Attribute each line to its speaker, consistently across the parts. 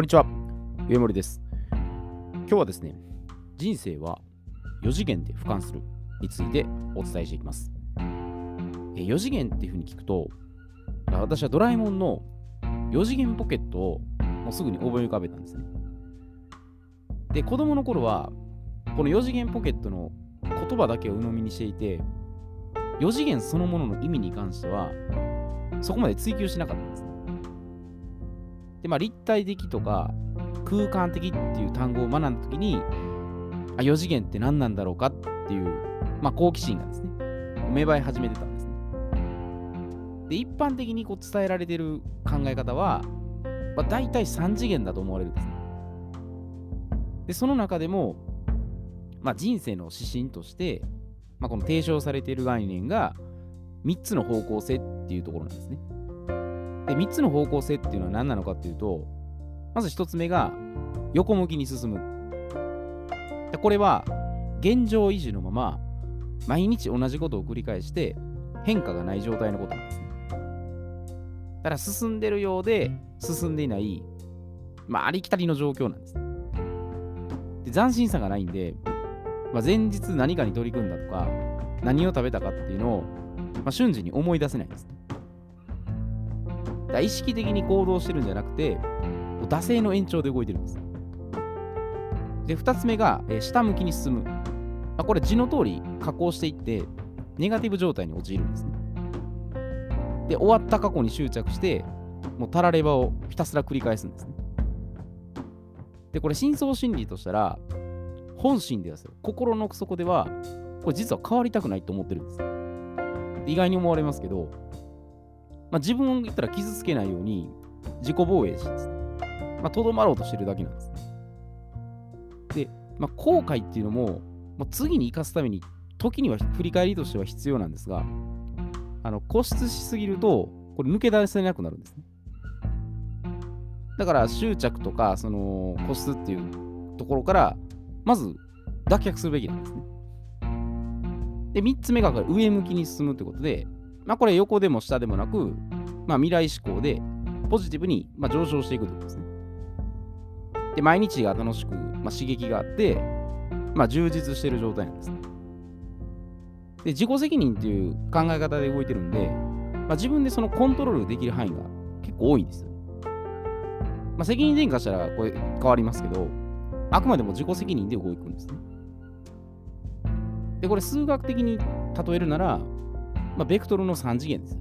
Speaker 1: こんにちは、上森です。今日はですね、人生は4次元で俯瞰するについてお伝えしていきます。え4次元っていうふうに聞くと、私はドラえもんの4次元ポケットをもうすぐに覚え浮かべたんですね。で、子供の頃は、この4次元ポケットの言葉だけを鵜呑みにしていて、4次元そのものの意味に関しては、そこまで追求しなかったんですね。で、まあ、立体的とか空間的っていう単語を学んだときに、あ、4次元って何なんだろうかっていう、まあ、好奇心がですね、芽生え始めてたんですね。で、一般的にこう伝えられてる考え方は、まあ、大体3次元だと思われるんですね。で、その中でも、まあ、人生の指針として、まあ、この提唱されている概念が3つの方向性っていうところなんですね。で、3つの方向性っていうのは何なのかっていうと、まず1つ目が横向きに進む。でこれは現状維持のまま毎日同じことを繰り返して変化がない状態のことなんですね。だから進んでるようで進んでいない、まあ、ありきたりの状況なんです。で斬新さがないんで、まあ、前日何かに取り組んだとか何を食べたかっていうのを、まあ、瞬時に思い出せないんです。だから意識的に行動してるんじゃなくて、惰性の延長で動いてるんです。で、2つ目が、えー下向きに進む。あこれ字の通り加工していって、ネガティブ状態に陥るんですね。で、終わった過去に執着して、もうたらればをひたすら繰り返すんですね。で、これ深層心理としたら、本心ではですよ、心の奥底では、これ実は変わりたくないと思ってるんです。意外に思われますけど、まあ、自分を言ったら傷つけないように自己防衛してですね、まあ、とどまろうとしてるだけなんです。で、まあ、後悔っていうのも、まあ、次に生かすために、時には振り返りとしては必要なんですが、あの固執しすぎると、これ抜け出せなくなるんですね。だから執着とか、その固執っていうところから、まず脱却するべきなんですね。で、3つ目が上向きに進むということで、まあ、これ横でも下でもなく、まあ、未来志向でポジティブに、まあ、上昇していくということですね。で、毎日が楽しく、まあ、刺激があって、まあ、充実している状態なんですね。で、自己責任っていう考え方で動いてるんで、まあ、自分でそのコントロールできる範囲が結構多いんですよ。まあ、責任転嫁したらこれ変わりますけど、あくまでも自己責任で動くんですね。で、これ数学的に例えるなら、まあ、ベクトルの3次元です。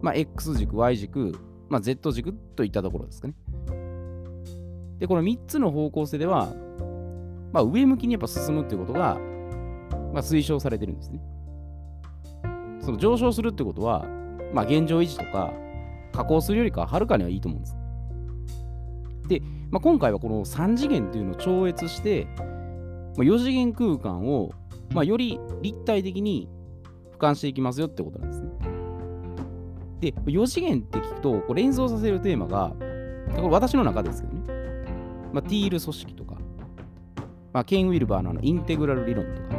Speaker 1: まあ、X 軸、Y 軸、まあ、Z 軸といったところですかね。で、この3つの方向性では、まあ、上向きにやっぱ進むっていうことが、まあ、推奨されてるんですね。その上昇するってことは、まあ、現状維持とか、加工するよりかははるかにはいいと思うんです。で、まあ、今回はこの3次元っていうのを超越して、まあ、4次元空間を、まあ、より立体的に俯瞰していきますよってことなんですね。で、4次元って聞くと、これ連想させるテーマが、これ私の中ですけどね、まあ、ティール組織とか、まあ、ケン・ウィルバーのあのインテグラル理論とか、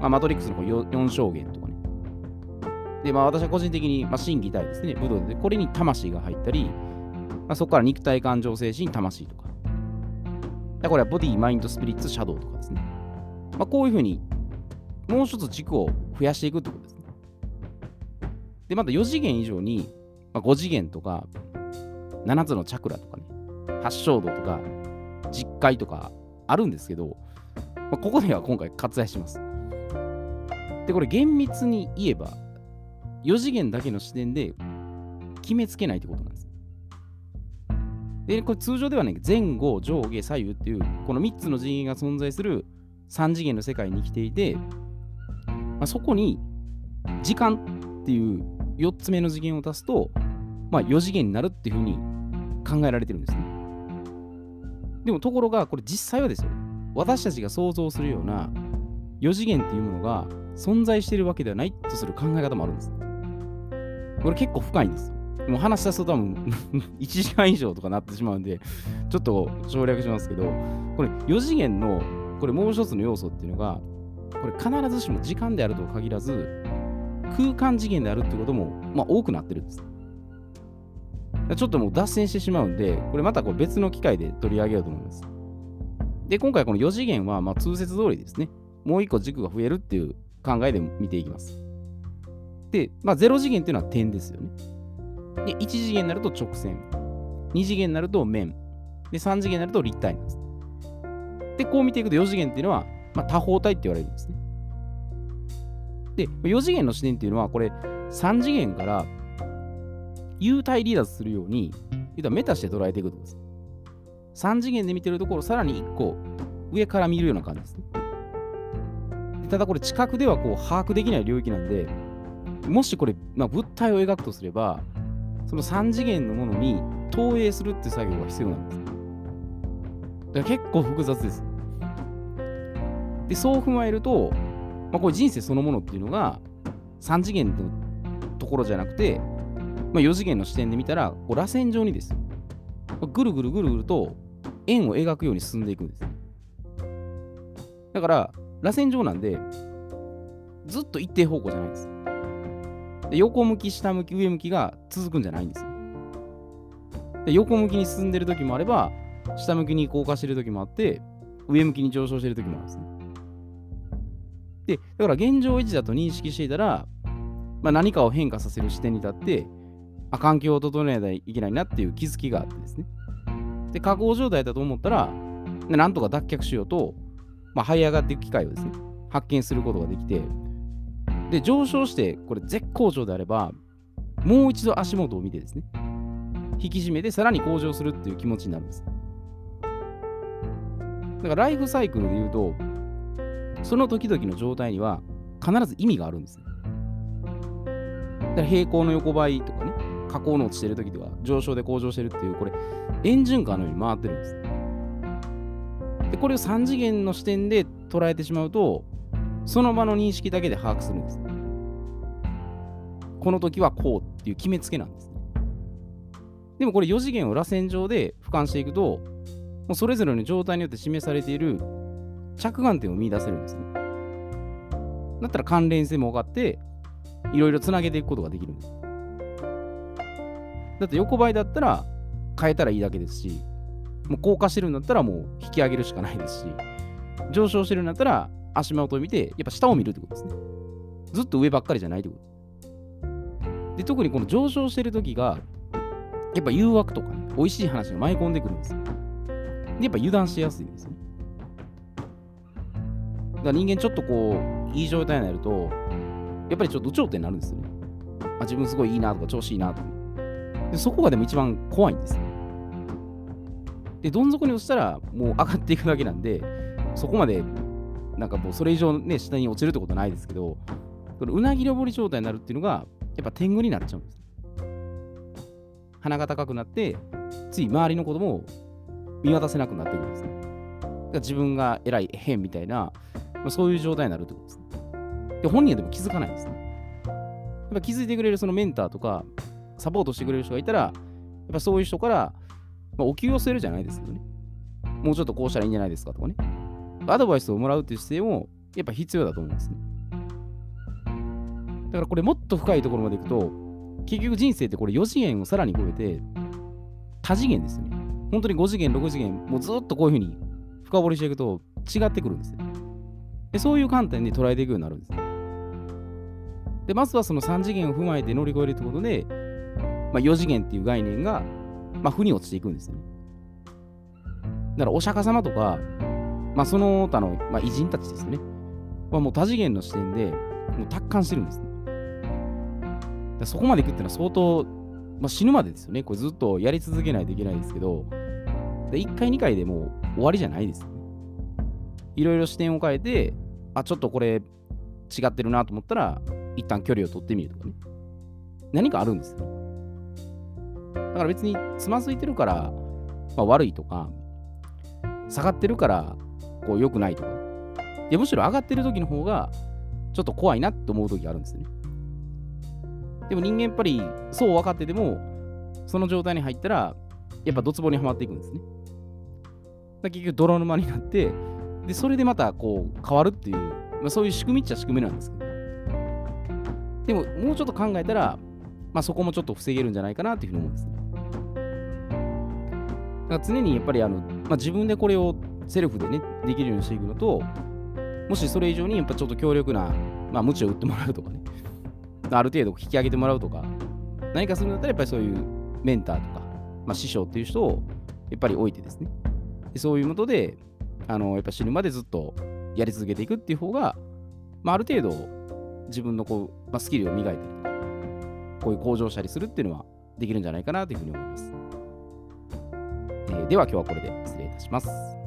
Speaker 1: まあ、マトリックスの 4, 象限とかね。で、まあ、私は個人的に、まあ、心技体ですね、武道で、これに魂が入ったり、まあ、そこから肉体、感情、精神、魂とか。だこれはボディ、マインド、スピリッツ、シャドウとかですね。まあ、こういうふうに、もう一つ軸を増やしていくってことですね。で、また4次元以上に、まあ、5次元とか、7つのチャクラとかね、発祥度とか、実界とかあるんですけど、まあ、ここでは今回割愛します。で、これ厳密に言えば、4次元だけの視点で決めつけないってことなんです。で、これ通常ではね、前後、上下、左右っていう、この3つの次元が存在する3次元の世界に生きていて、まあ、そこに時間っていう4つ目の次元を足すと、まあ、4次元になるっていうふうに考えられてるんですね。でもところが、これ実際はですよ、私たちが想像するような4次元っていうものが存在してるわけではないとする考え方もあるんです。これ結構深いんですよ。も話し出すと多分 1時間以上とかなってしまうんで、ちょっと省略しますけど、これ4次元のこれもう一つの要素っていうのが、これ必ずしも時間であるとは限らず、空間次元であるってことも、まあ、多くなってるんです。ちょっともう脱線してしまうんで、これまたこう別の機会で取り上げようと思います。で、今回この4次元はまあ通説通りですね。もう1個軸が増えるっていう考えで見ていきます。で、まあ、0次元っていうのは点ですよね。で、1次元になると直線。2次元になると面。で、3次元になると立体なんです。で、こう見ていくと4次元っていうのは、まあ、多方体って言われるんですね。で、4次元の視点っていうのは、これ、3次元から幽体離脱するように、言うたメタして捉えていくとです。3次元で見てるところ、さらに1個上から見るような感じですね。ただこれ、近くではこう把握できない領域なんで、もしこれ、まあ、物体を描くとすれば、その3次元のものに投影するっていう作業が必要なんです。だから結構複雑です。で、そう踏まえると、まあ、これ人生そのものっていうのが3次元のところじゃなくて、まあ、4次元の視点で見たら、こう螺旋状にです。ぐるぐるぐるぐると円を描くように進んでいくんです。だから、螺旋状なんで、ずっと一定方向じゃないんです。で横向き、下向き、上向きが続くんじゃないんです。で横向きに進んでる時もあれば、下向きに降下してる時もあって、上向きに上昇してる時もあるんですね。で、だから現状維持だと認識していたら、まあ、何かを変化させる視点に立って、あ、環境を整えないといけないなっていう気づきがあってですね。で、加工状態だと思ったら、なんとか脱却しようと、まあ、這い上がっていく機会をですね、発見することができて、で、上昇して、これ絶好調であれば、もう一度足元を見てですね、引き締めてさらに向上するっていう気持ちになるんです。だからライフサイクルで言うと、その時々の状態には必ず意味があるんです。だから平行の横ばいとかね、下降の落ちてる時とか、上昇で向上してるっていう、これ、円循環のように回ってるんです。で、これを3次元の視点で捉えてしまうと、その場の認識だけで把握するんです。この時はこうっていう決めつけなんです、でもこれ4次元を螺旋状で俯瞰していくと、もうそれぞれの状態によって示されている着眼点を見出せるんですね。だったら関連性も分かって、いろいろつなげていくことができるんです。だって横ばいだったら変えたらいいだけですし、もう高架してるんだったらもう引き上げるしかないですし、上昇してるんだったら足元を見て、やっぱ下を見るってことですね。ずっと上ばっかりじゃないってこと。で、特にこの上昇してる時が、やっぱ誘惑とかね、美味しい話が舞い込んでくるんですよ。で、やっぱ油断しやすいんですよ。だ人間ちょっとこう、いい状態になると、やっぱりちょっと頂点になるんですよね。あ、自分すごいいいなとか調子いいなとか。で、そこがでも一番怖いんですよ。で、どん底に落ちたらもう上がっていくだけなんで、そこまでなんかもうそれ以上ね、下に落ちるってことはないですけど、このうなぎ登り状態になるっていうのが、やっぱ天狗になっちゃうんです。鼻が高くなって、つい周りの子供を見渡せなくなってくるんですね。自分が偉い変みたいな、そういう状態になるってことですね。で本人はでも気づかないんですね。やっぱ気づいてくれるそのメンターとか、サポートしてくれる人がいたら、やっぱそういう人から、まあ、お給を据えるじゃないですけどね。もうちょっとこうしたらいいんじゃないですかとかね。アドバイスをもらうっていう姿勢もやっぱ必要だと思うんですね。だからこれもっと深いところまでいくと、結局人生ってこれ4次元をさらに超えて、多次元ですよね。本当に5次元、6次元、もうずっとこういうふうに深掘りしていくと違ってくるんですよ。でそういう観点で捉えていくようになるんです。で、まずはその3次元を踏まえて乗り越えるということで、まあ、4次元っていう概念が、まあ、負に落ちていくんですね。だからお釈迦様とか、まあ、その他の、まあ、偉人たちですね。はもう多次元の視点で、もう達観してるんですね。そこまでいくっていうのは相当、まあ、死ぬまでですよね。これずっとやり続けないといけないですけど、で1回、2回でもう終わりじゃないですよね。いろいろ視点を変えて、あ、ちょっとこれ違ってるなと思ったら、一旦距離を取ってみるとかね。何かあるんですよ。だから別につまずいてるから、まあ、悪いとか、下がってるからこう良くないとか、でむしろ上がってる時の方がちょっと怖いなって思う時があるんですね。でも人間やっぱりそう分かってても、その状態に入ったら、やっぱドツボにはまっていくんですね。結局泥沼になって、で、それでまたこう変わるっていう、まあ、そういう仕組みっちゃ仕組みなんですけど。でも、もうちょっと考えたら、まあそこもちょっと防げるんじゃないかなっていうふうに思うんですね。だから常にやっぱりあの、まあ、自分でこれをセルフでね、できるようにしていくのと、もしそれ以上にやっぱちょっと強力な、まあ、無知を打ってもらうとかね、ある程度引き上げてもらうとか、何かするんだったらやっぱりそういうメンターとか、まあ、師匠っていう人をやっぱり置いてですね、でそういうことで、あのやっぱ死ぬまでずっとやり続けていくっていう方が、まあ、ある程度自分のこう、まあ、スキルを磨いたりとか、こういう向上したりするっていうのはできるんじゃないかなというふうに思います。えーでは今日はこれで失礼いたします。